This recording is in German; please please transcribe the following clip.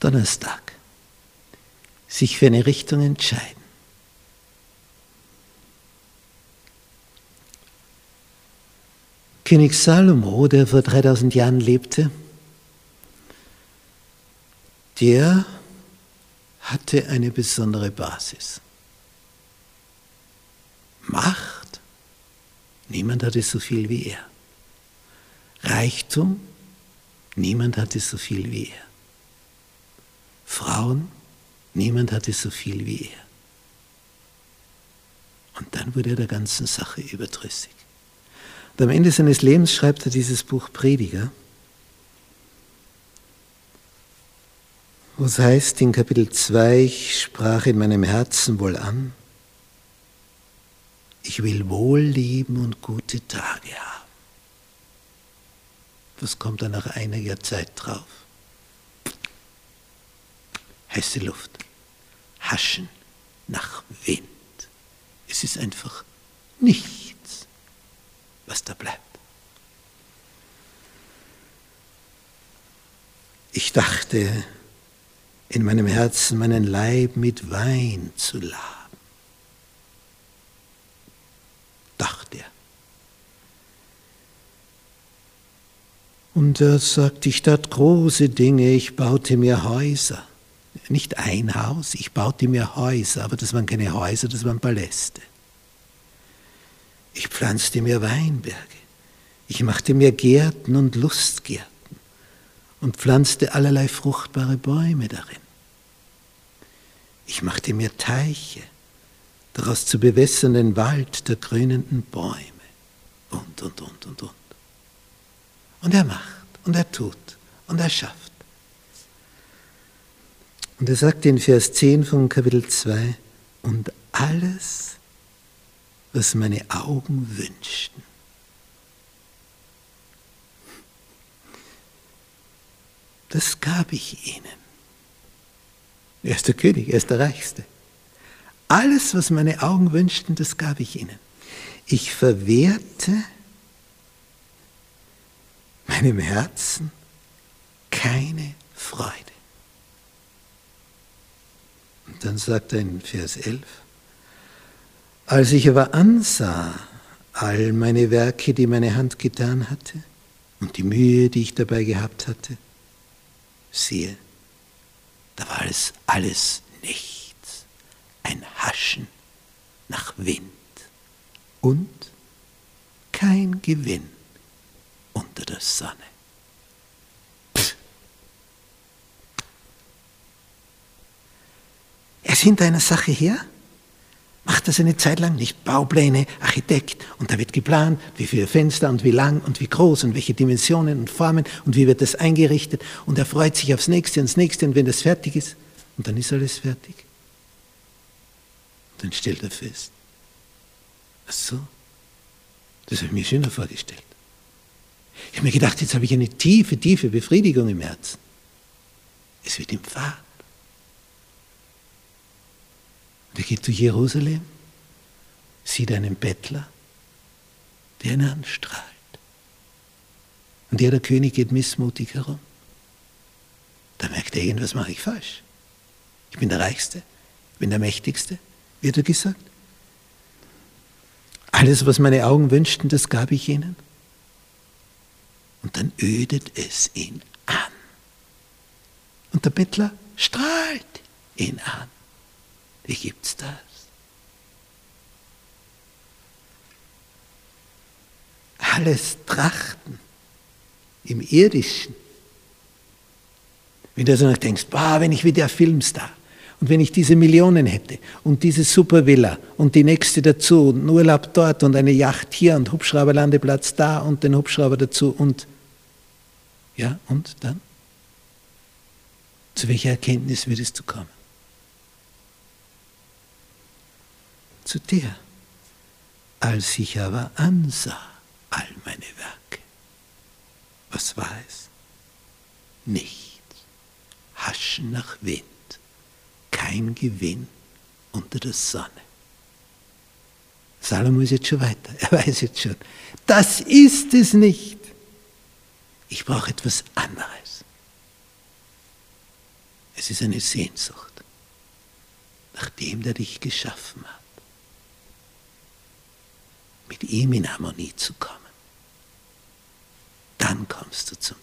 Donnerstag. Sich für eine Richtung entscheiden. König Salomo, der vor 3000 Jahren lebte, der hatte eine besondere Basis. Macht, niemand hatte so viel wie er. Reichtum, niemand hatte so viel wie er. Frauen, niemand hatte so viel wie er. Und dann wurde er der ganzen Sache überdrüssig. Und am Ende seines Lebens schreibt er dieses Buch Prediger, wo es heißt in Kapitel 2, ich sprach in meinem Herzen wohl an, ich will wohl leben und gute Tage haben. Was kommt dann nach einiger Zeit drauf? Heiße Luft, Haschen nach Wind. Es ist einfach nichts was da bleibt. Ich dachte in meinem Herzen, meinen Leib mit Wein zu laben. Dachte er. Und er sagte, ich tat große Dinge, ich baute mir Häuser. Nicht ein Haus, ich baute mir Häuser, aber das waren keine Häuser, das waren Paläste. Ich pflanzte mir Weinberge. Ich machte mir Gärten und Lustgärten und pflanzte allerlei fruchtbare Bäume darin. Ich machte mir Teiche, daraus zu bewässernden Wald der grünenden Bäume und, und, und, und, und. Und er macht und er tut und er schafft. Und er sagt in Vers 10 von Kapitel 2, und alles was meine Augen wünschten. Das gab ich ihnen. Er ist der König, er ist der Reichste. Alles, was meine Augen wünschten, das gab ich ihnen. Ich verwehrte meinem Herzen keine Freude. Und dann sagt er in Vers 11, als ich aber ansah all meine Werke, die meine Hand getan hatte, und die Mühe, die ich dabei gehabt hatte, siehe, da war es alles nichts, ein Haschen nach Wind und kein Gewinn unter der Sonne. Ist hinter einer Sache her, macht das eine Zeit lang nicht. Baupläne, Architekt und da wird geplant, wie viele Fenster und wie lang und wie groß und welche Dimensionen und Formen und wie wird das eingerichtet und er freut sich aufs nächste und das nächste und wenn das fertig ist und dann ist alles fertig. Und dann stellt er fest, ach so, das habe ich mir schöner vorgestellt. Ich habe mir gedacht, jetzt habe ich eine tiefe, tiefe Befriedigung im Herzen. Es wird ihm fad. Und er geht zu Jerusalem, sieht einen Bettler, der ihn anstrahlt. Und der, der König, geht missmutig herum. Da merkt er, irgendwas mache ich falsch. Ich bin der Reichste, ich bin der Mächtigste, wird er gesagt. Alles, was meine Augen wünschten, das gab ich ihnen. Und dann ödet es ihn an. Und der Bettler strahlt ihn an. Wie gibt's das? Alles Trachten im Irdischen. Wenn du so also denkst, boah, wenn ich wie der Filmstar und wenn ich diese Millionen hätte und diese Supervilla und die nächste dazu und einen Urlaub dort und eine Yacht hier und Hubschrauberlandeplatz da und den Hubschrauber dazu und ja, und dann? Zu welcher Erkenntnis würdest du kommen? Zu dir. Als ich aber ansah all meine Werke, was war es? Nichts. Haschen nach Wind, kein Gewinn unter der Sonne. Salomo ist jetzt schon weiter, er weiß jetzt schon, das ist es nicht. Ich brauche etwas anderes. Es ist eine Sehnsucht nach dem, der dich geschaffen hat, ihm in Harmonie zu kommen. Dann kommst du zum